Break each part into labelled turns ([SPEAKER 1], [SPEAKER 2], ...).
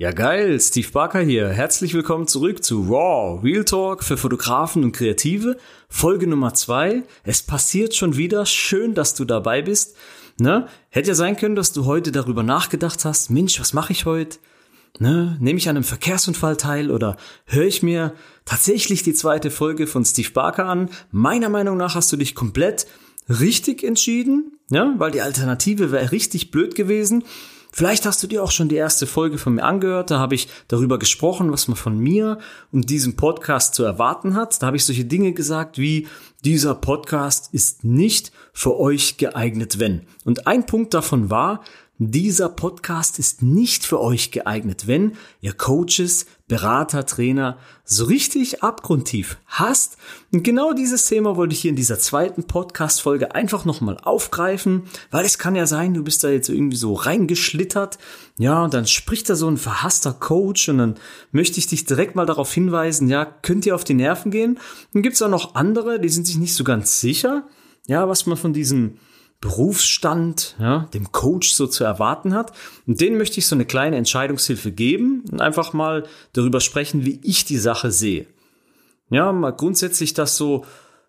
[SPEAKER 1] Ja geil, Steve Barker hier. Herzlich willkommen zurück zu Raw, Real Talk für Fotografen und Kreative. Folge Nummer zwei. Es passiert schon wieder. Schön, dass du dabei bist. Ne? Hätte ja sein können, dass du heute darüber nachgedacht hast, Mensch, was mache ich heute? Ne? Nehme ich an einem Verkehrsunfall teil oder höre ich mir tatsächlich die zweite Folge von Steve Barker an? Meiner Meinung nach hast du dich komplett richtig entschieden, ja? weil die Alternative wäre richtig blöd gewesen. Vielleicht hast du dir auch schon die erste Folge von mir angehört. Da habe ich darüber gesprochen, was man von mir und diesem Podcast zu erwarten hat. Da habe ich solche Dinge gesagt wie, dieser Podcast ist nicht für euch geeignet, wenn. Und ein Punkt davon war, dieser Podcast ist nicht für euch geeignet, wenn ihr Coaches, Berater, Trainer so richtig abgrundtief hasst. Und genau dieses Thema wollte ich hier in dieser zweiten Podcast-Folge einfach nochmal aufgreifen, weil es kann ja sein, du bist da jetzt irgendwie so reingeschlittert. Ja, und dann spricht da so ein verhasster Coach und dann möchte ich dich direkt mal darauf hinweisen, ja, könnt ihr auf die Nerven gehen? Dann gibt's auch noch andere, die sind sich nicht so ganz sicher, ja, was man von diesem Berufsstand, ja, dem Coach so zu erwarten hat. Und denen möchte ich so eine kleine Entscheidungshilfe geben und einfach mal darüber sprechen, wie ich die Sache sehe. Ja, mal grundsätzlich das so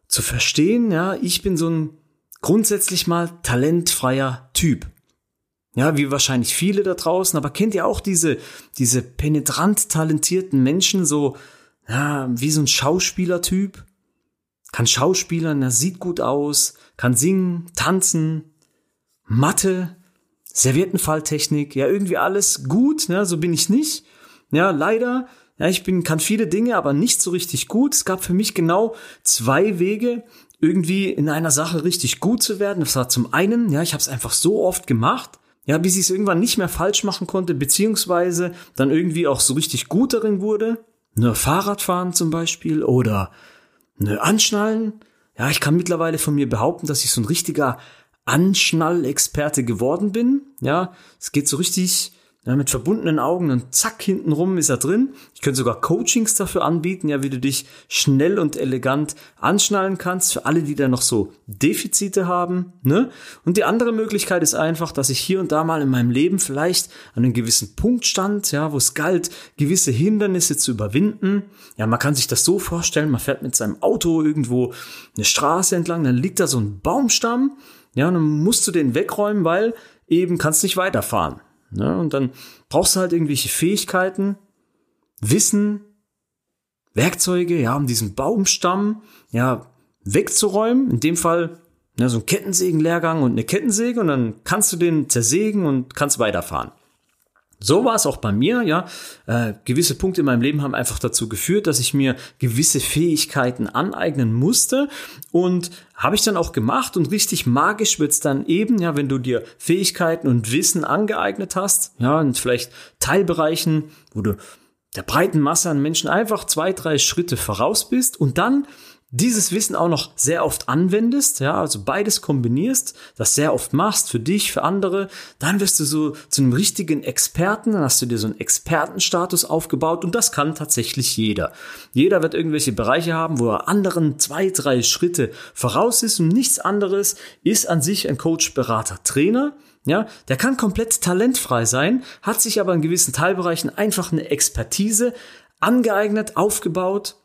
[SPEAKER 1] zu verstehen, ja, ich bin so ein grundsätzlich mal talentfreier Typ. Ja, wie wahrscheinlich viele da draußen, aber kennt ihr auch diese, diese penetrant talentierten Menschen, so, ja, wie so ein Schauspielertyp? Kann Schauspielern, er sieht gut aus, kann singen, tanzen, Mathe, Serviettenfalltechnik, ja, irgendwie alles gut, ne, so bin ich nicht. Ja, leider, ja, ich bin, kann viele Dinge, aber nicht so richtig gut. Es gab für mich genau zwei Wege, irgendwie in einer Sache richtig gut zu werden. Das war zum einen, ja, ich habe es einfach so oft gemacht, ja, bis ich es irgendwann nicht mehr falsch machen konnte, beziehungsweise dann irgendwie auch so richtig gut darin wurde. Nur Fahrradfahren zum Beispiel oder ne, Anschnallen. Ja, ich kann mittlerweile von mir behaupten, dass ich so ein richtiger Anschnallexperte geworden bin. Ja, es geht so richtig ja, mit verbundenen Augen und zack, hintenrum ist er drin. Ich könnte sogar Coachings dafür anbieten, ja, wie du dich schnell und elegant anschnallen kannst, für alle, die da noch so Defizite haben. Ne? Und die andere Möglichkeit ist einfach, dass ich hier und da mal in meinem Leben vielleicht an einem gewissen Punkt stand, ja, wo es galt, gewisse Hindernisse zu überwinden. Ja, man kann sich das so vorstellen, man fährt mit seinem Auto irgendwo eine Straße entlang, dann liegt da so ein Baumstamm, ja, und dann musst du den wegräumen, weil eben kannst nicht weiterfahren. Ne? Und dann brauchst du halt irgendwelche Fähigkeiten, Wissen, Werkzeuge, ja, um diesen Baumstamm, ja, wegzuräumen. In dem Fall, ne, so ein Kettensägenlehrgang und eine Kettensäge und dann kannst du den zersägen und kannst weiterfahren. So war es auch bei mir, ja. Äh, gewisse Punkte in meinem Leben haben einfach dazu geführt, dass ich mir gewisse Fähigkeiten aneignen musste. Und habe ich dann auch gemacht. Und richtig magisch wird's dann eben, ja, wenn du dir Fähigkeiten und Wissen angeeignet hast, ja, und vielleicht Teilbereichen, wo du der breiten Masse an Menschen einfach zwei, drei Schritte voraus bist. Und dann dieses Wissen auch noch sehr oft anwendest, ja, also beides kombinierst, das sehr oft machst für dich, für andere, dann wirst du so zu einem richtigen Experten, dann hast du dir so einen Expertenstatus aufgebaut und das kann tatsächlich jeder. Jeder wird irgendwelche Bereiche haben, wo er anderen zwei, drei Schritte voraus ist und nichts anderes ist an sich ein Coach, Berater, Trainer. Ja, der kann komplett talentfrei sein, hat sich aber in gewissen Teilbereichen einfach eine Expertise angeeignet, aufgebaut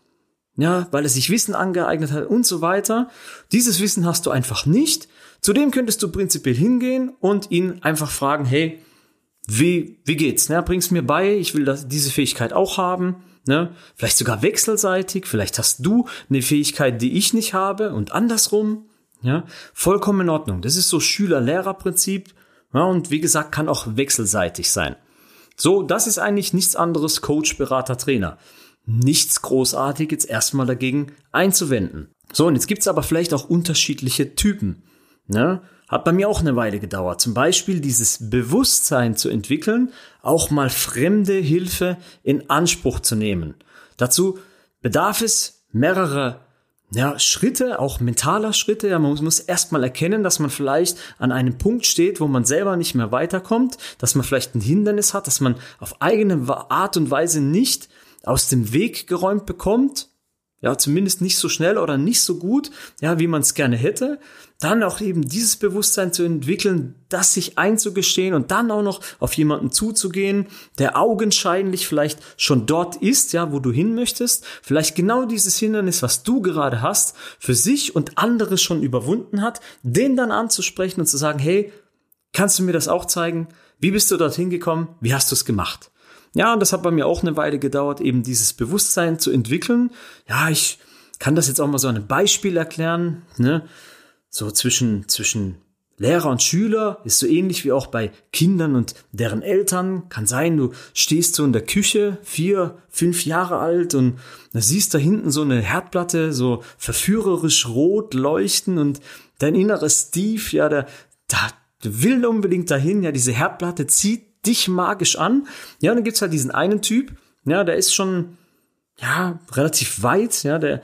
[SPEAKER 1] ja, weil er sich Wissen angeeignet hat und so weiter. Dieses Wissen hast du einfach nicht. Zudem könntest du prinzipiell hingehen und ihn einfach fragen, hey, wie, wie geht's? Ne? Bring's mir bei, ich will das, diese Fähigkeit auch haben. Ne? Vielleicht sogar wechselseitig, vielleicht hast du eine Fähigkeit, die ich nicht habe und andersrum. Ja, vollkommen in Ordnung. Das ist so Schüler-Lehrer-Prinzip. Ja, und wie gesagt, kann auch wechselseitig sein. So, das ist eigentlich nichts anderes Coach, Berater, Trainer nichts großartig jetzt erstmal dagegen einzuwenden. So, und jetzt gibt's aber vielleicht auch unterschiedliche Typen. Ne? Hat bei mir auch eine Weile gedauert. Zum Beispiel dieses Bewusstsein zu entwickeln, auch mal fremde Hilfe in Anspruch zu nehmen. Dazu bedarf es mehrerer ja, Schritte, auch mentaler Schritte. Ja, man muss, muss erstmal erkennen, dass man vielleicht an einem Punkt steht, wo man selber nicht mehr weiterkommt, dass man vielleicht ein Hindernis hat, dass man auf eigene Art und Weise nicht aus dem Weg geräumt bekommt. ja, zumindest nicht so schnell oder nicht so gut, ja, wie man es gerne hätte. Dann auch eben dieses Bewusstsein zu entwickeln, das sich einzugestehen und dann auch noch auf jemanden zuzugehen, der augenscheinlich vielleicht schon dort ist, ja, wo du hin möchtest, vielleicht genau dieses Hindernis, was du gerade hast, für sich und andere schon überwunden hat, den dann anzusprechen und zu sagen, hey, kannst du mir das auch zeigen? Wie bist du dorthin gekommen? Wie hast du es gemacht? Ja, und das hat bei mir auch eine Weile gedauert, eben dieses Bewusstsein zu entwickeln. Ja, ich kann das jetzt auch mal so ein Beispiel erklären. Ne? So zwischen, zwischen Lehrer und Schüler ist so ähnlich wie auch bei Kindern und deren Eltern. Kann sein, du stehst so in der Küche, vier, fünf Jahre alt und da siehst da hinten so eine Herdplatte, so verführerisch rot leuchten und dein inneres Steve, ja, der, der will unbedingt dahin, ja, diese Herdplatte zieht dich magisch an. Ja, und dann gibt's halt diesen einen Typ, ja, der ist schon, ja, relativ weit, ja, der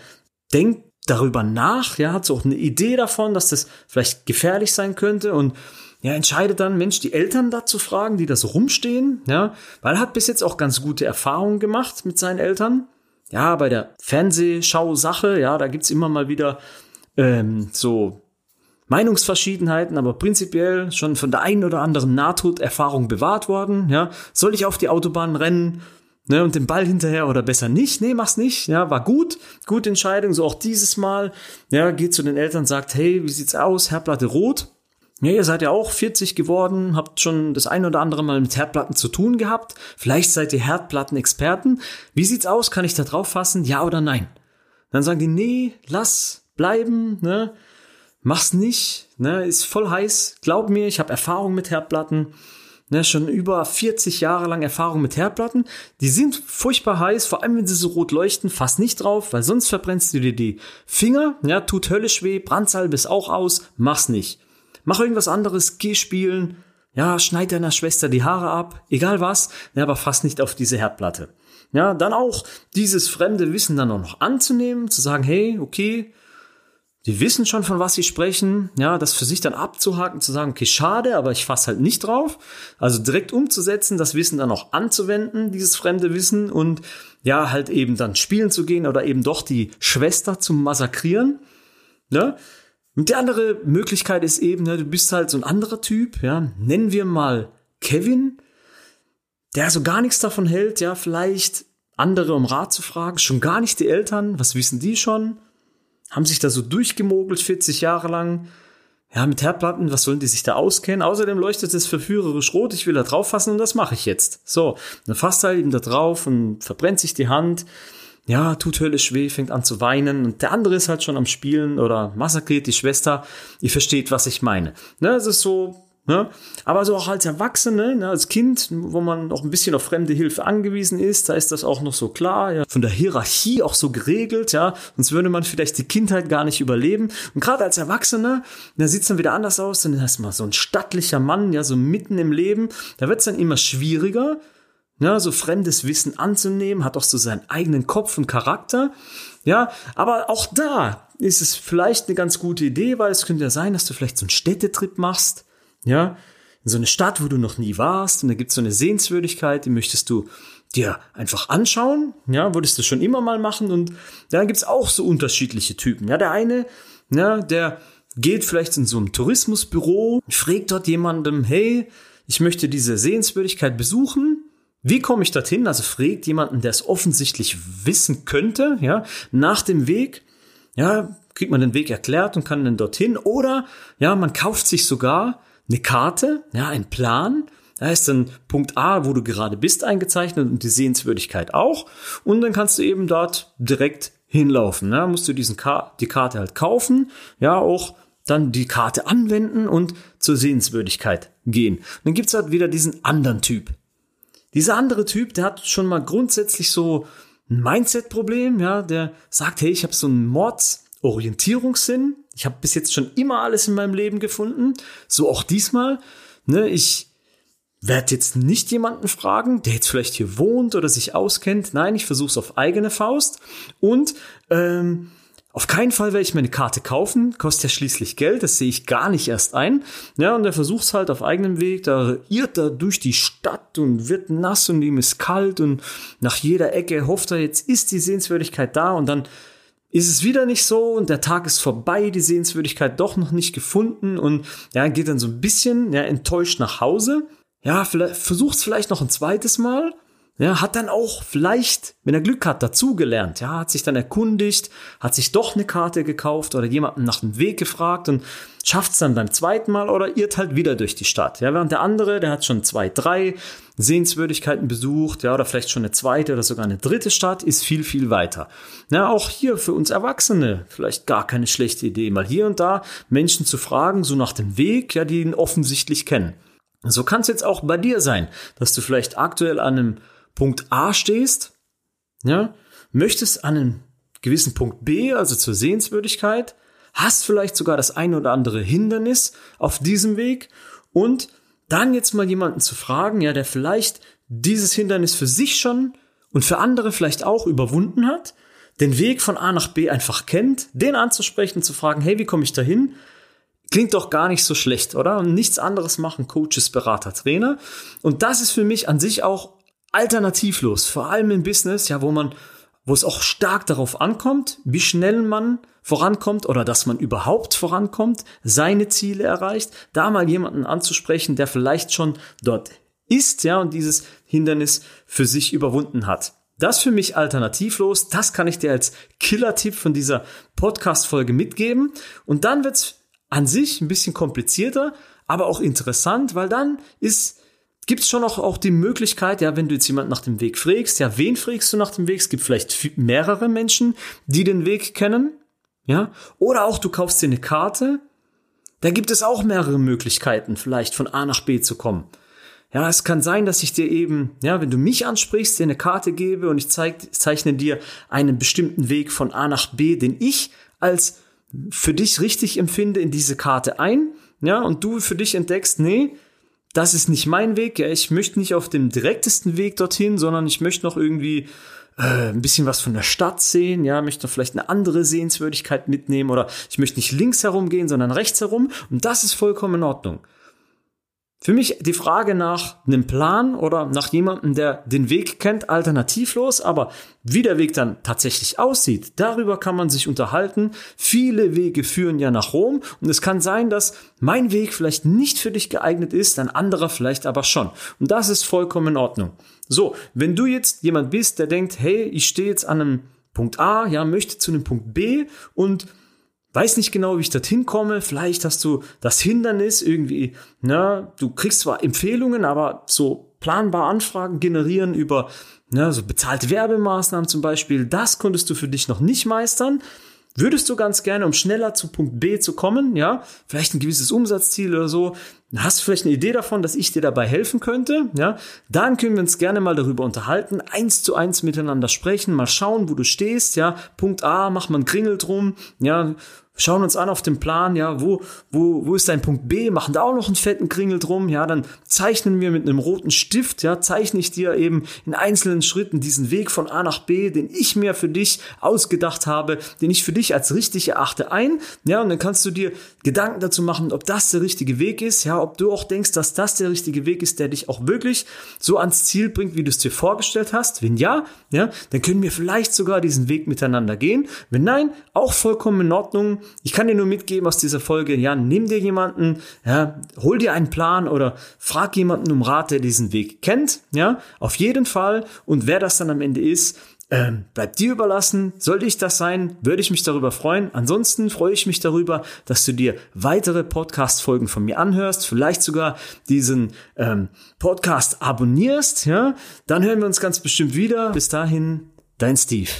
[SPEAKER 1] denkt darüber nach, ja, hat so auch eine Idee davon, dass das vielleicht gefährlich sein könnte und ja, entscheidet dann, Mensch, die Eltern dazu fragen, die da so rumstehen, ja, weil er hat bis jetzt auch ganz gute Erfahrungen gemacht mit seinen Eltern. Ja, bei der Fernsehschau-Sache, ja, da gibt's immer mal wieder ähm, so Meinungsverschiedenheiten, aber prinzipiell schon von der einen oder anderen Nahtoderfahrung bewahrt worden. Ja, soll ich auf die Autobahn rennen? Ne, und den Ball hinterher oder besser nicht? Nee, mach's nicht. Ja, war gut. Gute Entscheidung. So auch dieses Mal. Ja, geht zu den Eltern, sagt, hey, wie sieht's aus? Herdplatte rot. Ja, ihr seid ja auch 40 geworden, habt schon das ein oder andere Mal mit Herdplatten zu tun gehabt. Vielleicht seid ihr Herdplattenexperten. Wie sieht's aus? Kann ich da drauf fassen? Ja oder nein? Dann sagen die, nee, lass bleiben, ne? Mach's nicht, ne? Ist voll heiß. Glaub mir, ich habe Erfahrung mit Herdplatten. Ne, schon über 40 Jahre lang Erfahrung mit Herdplatten. Die sind furchtbar heiß, vor allem wenn sie so rot leuchten. Fass nicht drauf, weil sonst verbrennst du dir die Finger. Ja, tut höllisch weh. Brandsalbe ist auch aus. Mach's nicht. Mach irgendwas anderes. Geh spielen. Ja, schneid deiner Schwester die Haare ab. Egal was. Ja, aber fass nicht auf diese Herdplatte. Ja, dann auch dieses fremde Wissen dann auch noch anzunehmen, zu sagen, hey, okay, die wissen schon, von was sie sprechen, ja, das für sich dann abzuhaken, zu sagen, okay, schade, aber ich fasse halt nicht drauf. Also direkt umzusetzen, das Wissen dann auch anzuwenden, dieses fremde Wissen und ja, halt eben dann spielen zu gehen oder eben doch die Schwester zu massakrieren. Ne? Und die andere Möglichkeit ist eben, ne, du bist halt so ein anderer Typ, ja, nennen wir mal Kevin, der so gar nichts davon hält, ja, vielleicht andere um Rat zu fragen, schon gar nicht die Eltern, was wissen die schon? Haben sich da so durchgemogelt 40 Jahre lang. Ja, mit Herdplatten, was sollen die sich da auskennen? Außerdem leuchtet es verführerisch rot, ich will da drauf fassen und das mache ich jetzt. So, dann fasst er halt eben da drauf und verbrennt sich die Hand. Ja, tut höllisch weh, fängt an zu weinen und der andere ist halt schon am Spielen oder massakriert die Schwester. Ihr versteht, was ich meine. Ne, es ist so, Ne? Aber so auch als Erwachsene, ne, als Kind, wo man noch ein bisschen auf fremde Hilfe angewiesen ist, da ist das auch noch so klar, ja, von der Hierarchie auch so geregelt, ja, sonst würde man vielleicht die Kindheit gar nicht überleben. Und gerade als Erwachsener, da sieht's dann wieder anders aus, dann ist man so ein stattlicher Mann, ja, so mitten im Leben, da wird's dann immer schwieriger, ja, so fremdes Wissen anzunehmen, hat auch so seinen eigenen Kopf und Charakter, ja, aber auch da ist es vielleicht eine ganz gute Idee, weil es könnte ja sein, dass du vielleicht so einen Städtetrip machst, ja, in so eine Stadt, wo du noch nie warst, und da gibt's so eine Sehenswürdigkeit, die möchtest du dir einfach anschauen, ja, würdest du schon immer mal machen, und dann gibt's auch so unterschiedliche Typen. Ja, der eine, ja, der geht vielleicht in so einem Tourismusbüro, fragt dort jemandem, hey, ich möchte diese Sehenswürdigkeit besuchen. Wie komme ich dorthin? Also fragt jemanden, der es offensichtlich wissen könnte, ja, nach dem Weg. Ja, kriegt man den Weg erklärt und kann dann dorthin. Oder, ja, man kauft sich sogar eine Karte, ja, ein Plan. Da ist dann Punkt A, wo du gerade bist, eingezeichnet und die Sehenswürdigkeit auch. Und dann kannst du eben dort direkt hinlaufen. Ja, musst du diesen Ka die Karte halt kaufen, ja, auch dann die Karte anwenden und zur Sehenswürdigkeit gehen. Und dann gibt's halt wieder diesen anderen Typ. Dieser andere Typ, der hat schon mal grundsätzlich so ein Mindset-Problem, ja, der sagt, hey, ich habe so einen Mordsorientierungssinn, ich habe bis jetzt schon immer alles in meinem Leben gefunden. So auch diesmal. Ne, ich werde jetzt nicht jemanden fragen, der jetzt vielleicht hier wohnt oder sich auskennt. Nein, ich versuche es auf eigene Faust. Und ähm, auf keinen Fall werde ich meine Karte kaufen, kostet ja schließlich Geld, das sehe ich gar nicht erst ein. Ja, und er versucht es halt auf eigenem Weg, da irrt er durch die Stadt und wird nass und ihm ist kalt und nach jeder Ecke hofft er, jetzt ist die Sehenswürdigkeit da und dann ist es wieder nicht so und der Tag ist vorbei, die Sehenswürdigkeit doch noch nicht gefunden und ja, geht dann so ein bisschen ja, enttäuscht nach Hause. Ja, versucht es vielleicht noch ein zweites Mal ja, hat dann auch vielleicht, wenn er Glück hat, dazugelernt. Ja, hat sich dann erkundigt, hat sich doch eine Karte gekauft oder jemanden nach dem Weg gefragt und schafft es dann beim zweiten Mal oder irrt halt wieder durch die Stadt. Ja, während der andere, der hat schon zwei, drei Sehenswürdigkeiten besucht, ja, oder vielleicht schon eine zweite oder sogar eine dritte Stadt, ist viel, viel weiter. Ja, auch hier für uns Erwachsene vielleicht gar keine schlechte Idee, mal hier und da Menschen zu fragen, so nach dem Weg, ja, die ihn offensichtlich kennen. So kann es jetzt auch bei dir sein, dass du vielleicht aktuell an einem Punkt A stehst, ja, möchtest an einen gewissen Punkt B, also zur Sehenswürdigkeit, hast vielleicht sogar das ein oder andere Hindernis auf diesem Weg und dann jetzt mal jemanden zu fragen, ja, der vielleicht dieses Hindernis für sich schon und für andere vielleicht auch überwunden hat, den Weg von A nach B einfach kennt, den anzusprechen, zu fragen, hey, wie komme ich dahin? Klingt doch gar nicht so schlecht, oder? Und nichts anderes machen Coaches, Berater, Trainer. Und das ist für mich an sich auch alternativlos, vor allem im Business, ja, wo man, wo es auch stark darauf ankommt, wie schnell man vorankommt oder dass man überhaupt vorankommt, seine Ziele erreicht, da mal jemanden anzusprechen, der vielleicht schon dort ist, ja, und dieses Hindernis für sich überwunden hat. Das für mich alternativlos, das kann ich dir als Killer-Tipp von dieser Podcast-Folge mitgeben. Und dann wird's an sich ein bisschen komplizierter, aber auch interessant, weil dann ist gibt es schon auch, auch die Möglichkeit, ja, wenn du jetzt jemand nach dem Weg fragst, ja, wen fragst du nach dem Weg? Es gibt vielleicht mehrere Menschen, die den Weg kennen, ja, oder auch du kaufst dir eine Karte. Da gibt es auch mehrere Möglichkeiten, vielleicht von A nach B zu kommen. Ja, es kann sein, dass ich dir eben, ja, wenn du mich ansprichst, dir eine Karte gebe und ich zeig, zeichne dir einen bestimmten Weg von A nach B, den ich als für dich richtig empfinde, in diese Karte ein, ja, und du für dich entdeckst, nee, das ist nicht mein Weg. Ja, ich möchte nicht auf dem direktesten Weg dorthin, sondern ich möchte noch irgendwie äh, ein bisschen was von der Stadt sehen. Ja, möchte noch vielleicht eine andere Sehenswürdigkeit mitnehmen oder ich möchte nicht links herum gehen, sondern rechts herum. Und das ist vollkommen in Ordnung. Für mich die Frage nach einem Plan oder nach jemandem, der den Weg kennt, alternativlos, aber wie der Weg dann tatsächlich aussieht, darüber kann man sich unterhalten. Viele Wege führen ja nach Rom und es kann sein, dass mein Weg vielleicht nicht für dich geeignet ist, ein anderer vielleicht aber schon. Und das ist vollkommen in Ordnung. So, wenn du jetzt jemand bist, der denkt, hey, ich stehe jetzt an einem Punkt A, ja, möchte zu einem Punkt B und weiß nicht genau, wie ich dorthin komme. Vielleicht hast du das Hindernis irgendwie, ne, du kriegst zwar Empfehlungen, aber so planbar Anfragen generieren über ne, so bezahlte Werbemaßnahmen zum Beispiel, das konntest du für dich noch nicht meistern. Würdest du ganz gerne, um schneller zu Punkt B zu kommen, ja, vielleicht ein gewisses Umsatzziel oder so, hast du vielleicht eine Idee davon, dass ich dir dabei helfen könnte, ja, dann können wir uns gerne mal darüber unterhalten, eins zu eins miteinander sprechen, mal schauen, wo du stehst, ja, Punkt A, mach mal einen Kringel drum, ja, schauen uns an auf dem Plan, ja, wo, wo, wo ist dein Punkt B, machen da auch noch einen fetten Kringel drum, ja, dann zeichnen wir mit einem roten Stift, ja, zeichne ich dir eben in einzelnen Schritten diesen Weg von A nach B, den ich mir für dich ausgedacht habe, den ich für dich als richtig erachte, ein, ja, und dann kannst du dir Gedanken dazu machen, ob das der richtige Weg ist, ja, ob du auch denkst, dass das der richtige Weg ist, der dich auch wirklich so ans Ziel bringt, wie du es dir vorgestellt hast. Wenn ja, ja, dann können wir vielleicht sogar diesen Weg miteinander gehen. Wenn nein, auch vollkommen in Ordnung ich kann dir nur mitgeben aus dieser Folge, ja, nimm dir jemanden, ja, hol dir einen Plan oder frag jemanden um Rat, der diesen Weg kennt, ja, auf jeden Fall. Und wer das dann am Ende ist, ähm, bleibt dir überlassen. Sollte ich das sein, würde ich mich darüber freuen. Ansonsten freue ich mich darüber, dass du dir weitere Podcast-Folgen von mir anhörst, vielleicht sogar diesen ähm, Podcast abonnierst. Ja, dann hören wir uns ganz bestimmt wieder. Bis dahin, dein Steve.